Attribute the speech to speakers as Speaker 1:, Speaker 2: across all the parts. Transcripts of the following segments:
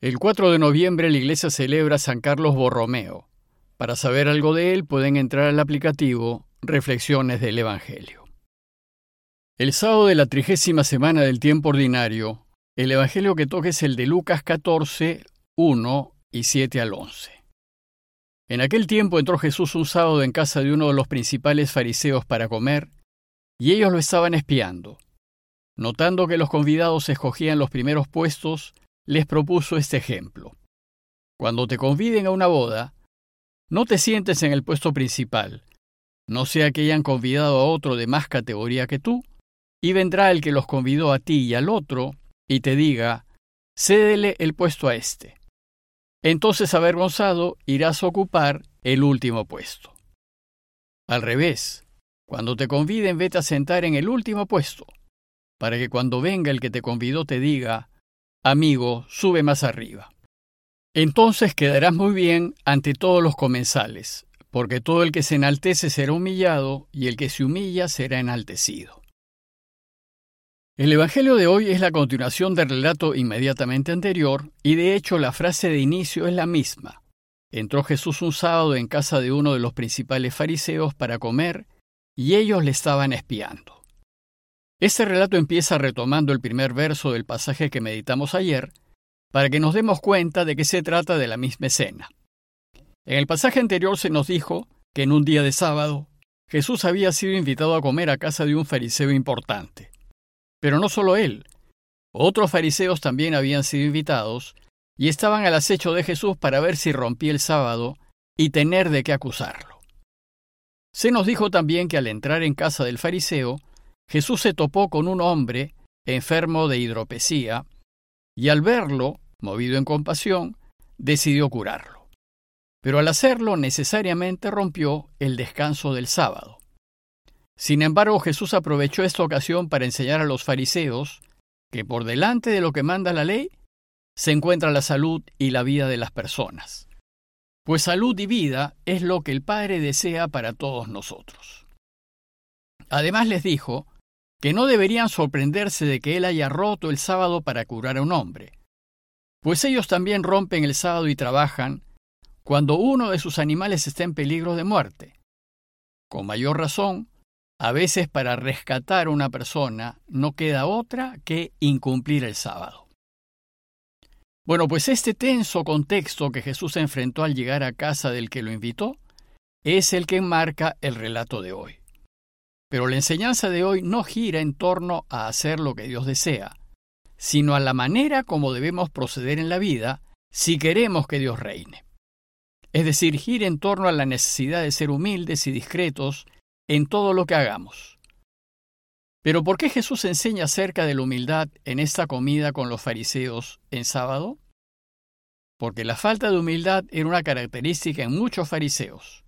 Speaker 1: El 4 de noviembre la iglesia celebra San Carlos Borromeo. Para saber algo de él pueden entrar al aplicativo Reflexiones del Evangelio. El sábado de la trigésima semana del tiempo ordinario, el Evangelio que toca es el de Lucas 14, 1 y 7 al 11. En aquel tiempo entró Jesús un sábado en casa de uno de los principales fariseos para comer, y ellos lo estaban espiando. Notando que los convidados escogían los primeros puestos, les propuso este ejemplo. Cuando te conviden a una boda, no te sientes en el puesto principal, no sea que hayan convidado a otro de más categoría que tú, y vendrá el que los convidó a ti y al otro, y te diga, cédele el puesto a éste. Entonces, avergonzado, irás a ocupar el último puesto. Al revés, cuando te conviden, vete a sentar en el último puesto, para que cuando venga el que te convidó te diga, Amigo, sube más arriba. Entonces quedarás muy bien ante todos los comensales, porque todo el que se enaltece será humillado, y el que se humilla será enaltecido. El Evangelio de hoy es la continuación del relato inmediatamente anterior, y de hecho la frase de inicio es la misma. Entró Jesús un sábado en casa de uno de los principales fariseos para comer, y ellos le estaban espiando. Este relato empieza retomando el primer verso del pasaje que meditamos ayer, para que nos demos cuenta de que se trata de la misma escena. En el pasaje anterior se nos dijo que en un día de sábado Jesús había sido invitado a comer a casa de un fariseo importante. Pero no solo él, otros fariseos también habían sido invitados y estaban al acecho de Jesús para ver si rompía el sábado y tener de qué acusarlo. Se nos dijo también que al entrar en casa del fariseo, Jesús se topó con un hombre enfermo de hidropesía y al verlo, movido en compasión, decidió curarlo. Pero al hacerlo necesariamente rompió el descanso del sábado. Sin embargo, Jesús aprovechó esta ocasión para enseñar a los fariseos que por delante de lo que manda la ley se encuentra la salud y la vida de las personas. Pues salud y vida es lo que el Padre desea para todos nosotros. Además les dijo que no deberían sorprenderse de que él haya roto el sábado para curar a un hombre, pues ellos también rompen el sábado y trabajan cuando uno de sus animales está en peligro de muerte. Con mayor razón, a veces para rescatar a una persona no queda otra que incumplir el sábado. Bueno, pues este tenso contexto que Jesús enfrentó al llegar a casa del que lo invitó es el que enmarca el relato de hoy. Pero la enseñanza de hoy no gira en torno a hacer lo que Dios desea, sino a la manera como debemos proceder en la vida si queremos que Dios reine. Es decir, gira en torno a la necesidad de ser humildes y discretos en todo lo que hagamos. Pero ¿por qué Jesús enseña acerca de la humildad en esta comida con los fariseos en sábado? Porque la falta de humildad era una característica en muchos fariseos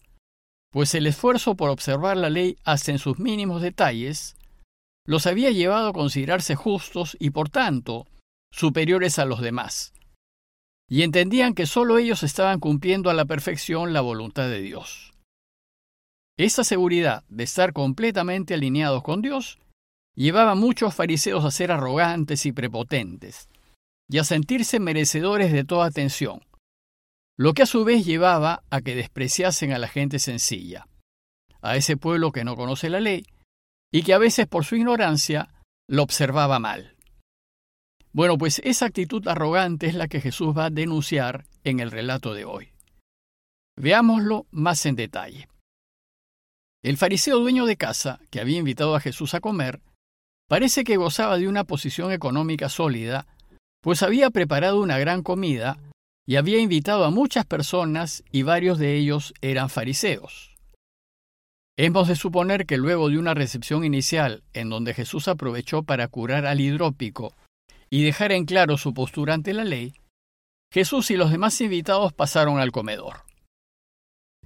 Speaker 1: pues el esfuerzo por observar la ley hasta en sus mínimos detalles los había llevado a considerarse justos y por tanto superiores a los demás, y entendían que sólo ellos estaban cumpliendo a la perfección la voluntad de Dios. Esa seguridad de estar completamente alineados con Dios llevaba a muchos fariseos a ser arrogantes y prepotentes, y a sentirse merecedores de toda atención, lo que a su vez llevaba a que despreciasen a la gente sencilla, a ese pueblo que no conoce la ley y que a veces por su ignorancia lo observaba mal. Bueno, pues esa actitud arrogante es la que Jesús va a denunciar en el relato de hoy. Veámoslo más en detalle. El fariseo dueño de casa, que había invitado a Jesús a comer, parece que gozaba de una posición económica sólida, pues había preparado una gran comida y había invitado a muchas personas y varios de ellos eran fariseos. Hemos de suponer que luego de una recepción inicial en donde Jesús aprovechó para curar al hidrópico y dejar en claro su postura ante la ley, Jesús y los demás invitados pasaron al comedor.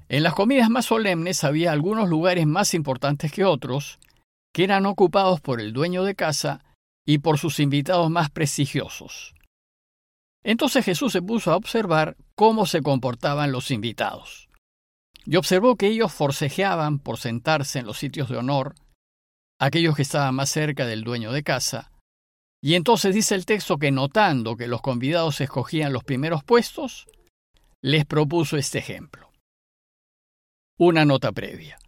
Speaker 1: En las comidas más solemnes había algunos lugares más importantes que otros, que eran ocupados por el dueño de casa y por sus invitados más prestigiosos. Entonces Jesús se puso a observar cómo se comportaban los invitados. Y observó que ellos forcejeaban por sentarse en los sitios de honor, aquellos que estaban más cerca del dueño de casa, Y entonces dice el texto que notando que los convidados escogían los primeros puestos, les propuso este ejemplo. Una nota previa.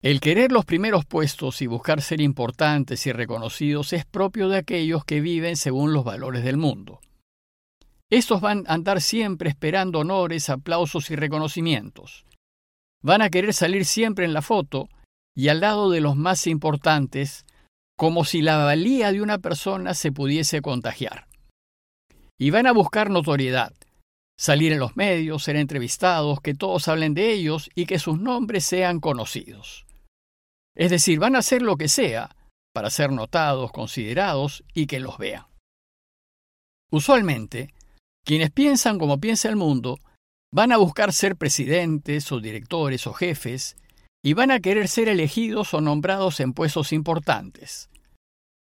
Speaker 1: El querer los primeros puestos y buscar ser importantes y reconocidos es propio de aquellos que viven según los valores del mundo. Estos van a andar siempre esperando honores, aplausos y reconocimientos. Van a querer salir siempre en la foto y al lado de los más importantes, como si la valía de una persona se pudiese contagiar. Y van a buscar notoriedad, salir en los medios, ser entrevistados, que todos hablen de ellos y que sus nombres sean conocidos. Es decir, van a hacer lo que sea para ser notados, considerados y que los vean. Usualmente, quienes piensan como piensa el mundo van a buscar ser presidentes o directores o jefes y van a querer ser elegidos o nombrados en puestos importantes.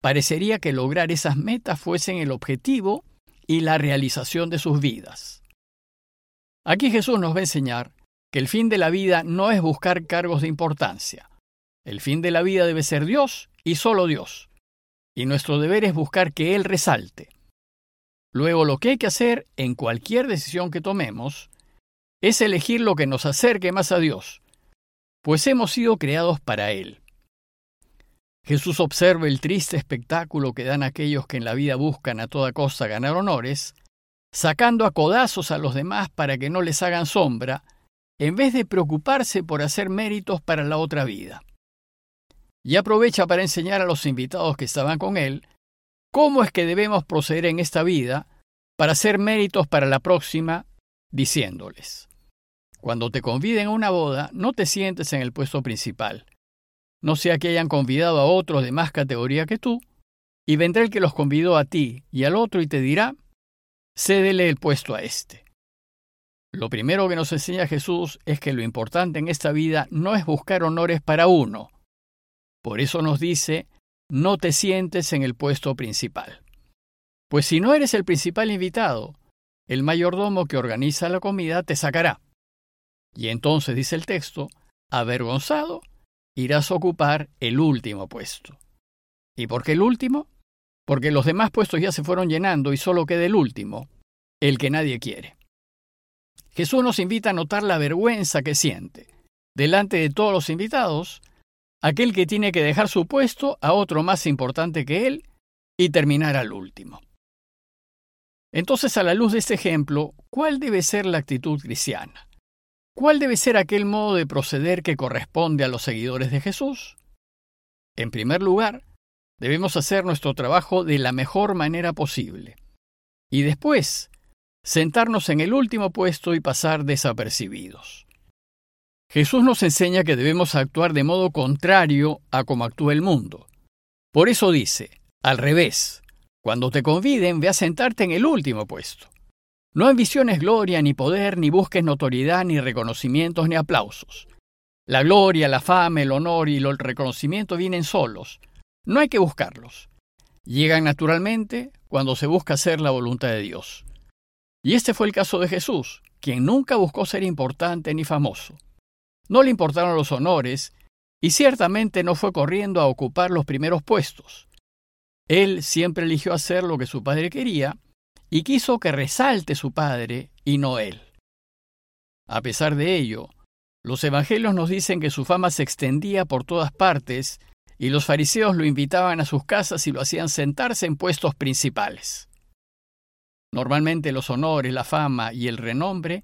Speaker 1: Parecería que lograr esas metas fuesen el objetivo y la realización de sus vidas. Aquí Jesús nos va a enseñar que el fin de la vida no es buscar cargos de importancia. El fin de la vida debe ser Dios y solo Dios. Y nuestro deber es buscar que Él resalte. Luego lo que hay que hacer en cualquier decisión que tomemos es elegir lo que nos acerque más a Dios, pues hemos sido creados para Él. Jesús observa el triste espectáculo que dan aquellos que en la vida buscan a toda costa ganar honores, sacando a codazos a los demás para que no les hagan sombra, en vez de preocuparse por hacer méritos para la otra vida. Y aprovecha para enseñar a los invitados que estaban con él cómo es que debemos proceder en esta vida para hacer méritos para la próxima, diciéndoles, cuando te conviden a una boda, no te sientes en el puesto principal, no sea que hayan convidado a otros de más categoría que tú, y vendrá el que los convidó a ti y al otro y te dirá, cédele el puesto a éste. Lo primero que nos enseña Jesús es que lo importante en esta vida no es buscar honores para uno. Por eso nos dice, no te sientes en el puesto principal. Pues si no eres el principal invitado, el mayordomo que organiza la comida te sacará. Y entonces, dice el texto, avergonzado, irás a ocupar el último puesto. ¿Y por qué el último? Porque los demás puestos ya se fueron llenando y solo queda el último, el que nadie quiere. Jesús nos invita a notar la vergüenza que siente, delante de todos los invitados, aquel que tiene que dejar su puesto a otro más importante que él y terminar al último. Entonces, a la luz de este ejemplo, ¿cuál debe ser la actitud cristiana? ¿Cuál debe ser aquel modo de proceder que corresponde a los seguidores de Jesús? En primer lugar, debemos hacer nuestro trabajo de la mejor manera posible. Y después, sentarnos en el último puesto y pasar desapercibidos. Jesús nos enseña que debemos actuar de modo contrario a como actúa el mundo. Por eso dice, al revés, cuando te conviden, ve a sentarte en el último puesto. No ambiciones gloria, ni poder, ni busques notoriedad, ni reconocimientos, ni aplausos. La gloria, la fama, el honor y el reconocimiento vienen solos. No hay que buscarlos. Llegan naturalmente cuando se busca hacer la voluntad de Dios. Y este fue el caso de Jesús, quien nunca buscó ser importante ni famoso. No le importaron los honores y ciertamente no fue corriendo a ocupar los primeros puestos. Él siempre eligió hacer lo que su padre quería y quiso que resalte su padre y no él. A pesar de ello, los evangelios nos dicen que su fama se extendía por todas partes y los fariseos lo invitaban a sus casas y lo hacían sentarse en puestos principales. Normalmente los honores, la fama y el renombre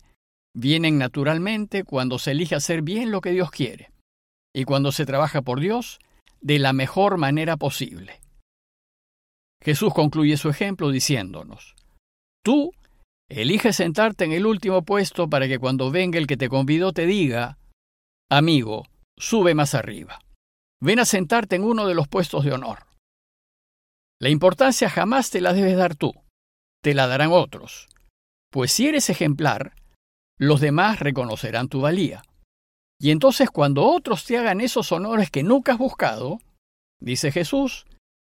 Speaker 1: vienen naturalmente cuando se elige hacer bien lo que Dios quiere y cuando se trabaja por Dios de la mejor manera posible. Jesús concluye su ejemplo diciéndonos, Tú eliges sentarte en el último puesto para que cuando venga el que te convidó te diga, Amigo, sube más arriba. Ven a sentarte en uno de los puestos de honor. La importancia jamás te la debes dar tú, te la darán otros. Pues si eres ejemplar, los demás reconocerán tu valía. Y entonces cuando otros te hagan esos honores que nunca has buscado, dice Jesús,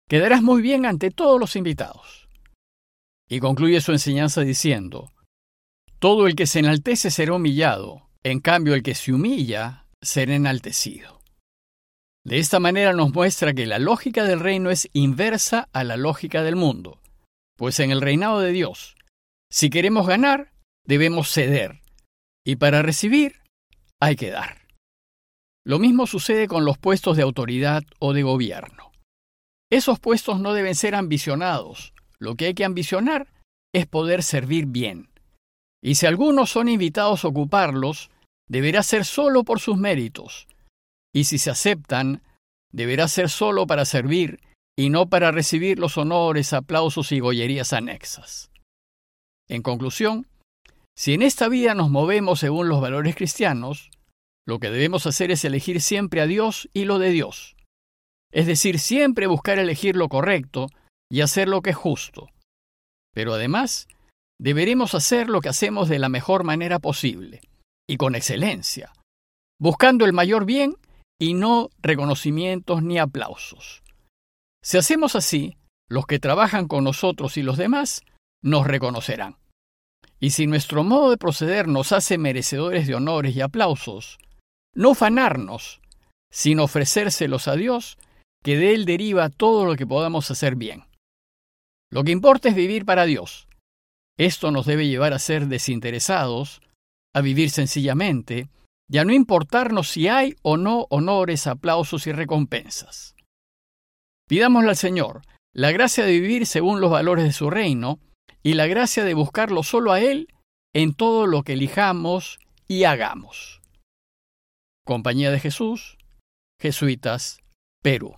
Speaker 1: quedarás muy bien ante todos los invitados. Y concluye su enseñanza diciendo, Todo el que se enaltece será humillado, en cambio el que se humilla será enaltecido. De esta manera nos muestra que la lógica del reino es inversa a la lógica del mundo, pues en el reinado de Dios, si queremos ganar, debemos ceder, y para recibir, hay que dar. Lo mismo sucede con los puestos de autoridad o de gobierno. Esos puestos no deben ser ambicionados. Lo que hay que ambicionar es poder servir bien. Y si algunos son invitados a ocuparlos, deberá ser solo por sus méritos. Y si se aceptan, deberá ser solo para servir y no para recibir los honores, aplausos y gollerías anexas. En conclusión, si en esta vida nos movemos según los valores cristianos, lo que debemos hacer es elegir siempre a Dios y lo de Dios. Es decir, siempre buscar elegir lo correcto y hacer lo que es justo. Pero además, deberemos hacer lo que hacemos de la mejor manera posible y con excelencia, buscando el mayor bien y no reconocimientos ni aplausos. Si hacemos así, los que trabajan con nosotros y los demás nos reconocerán. Y si nuestro modo de proceder nos hace merecedores de honores y aplausos, no fanarnos, sino ofrecérselos a Dios, que de Él deriva todo lo que podamos hacer bien. Lo que importa es vivir para Dios. Esto nos debe llevar a ser desinteresados, a vivir sencillamente, y a no importarnos si hay o no honores, aplausos y recompensas. Pidámosle al Señor la gracia de vivir según los valores de su reino y la gracia de buscarlo solo a Él en todo lo que elijamos y hagamos. Compañía de Jesús, Jesuitas, Perú.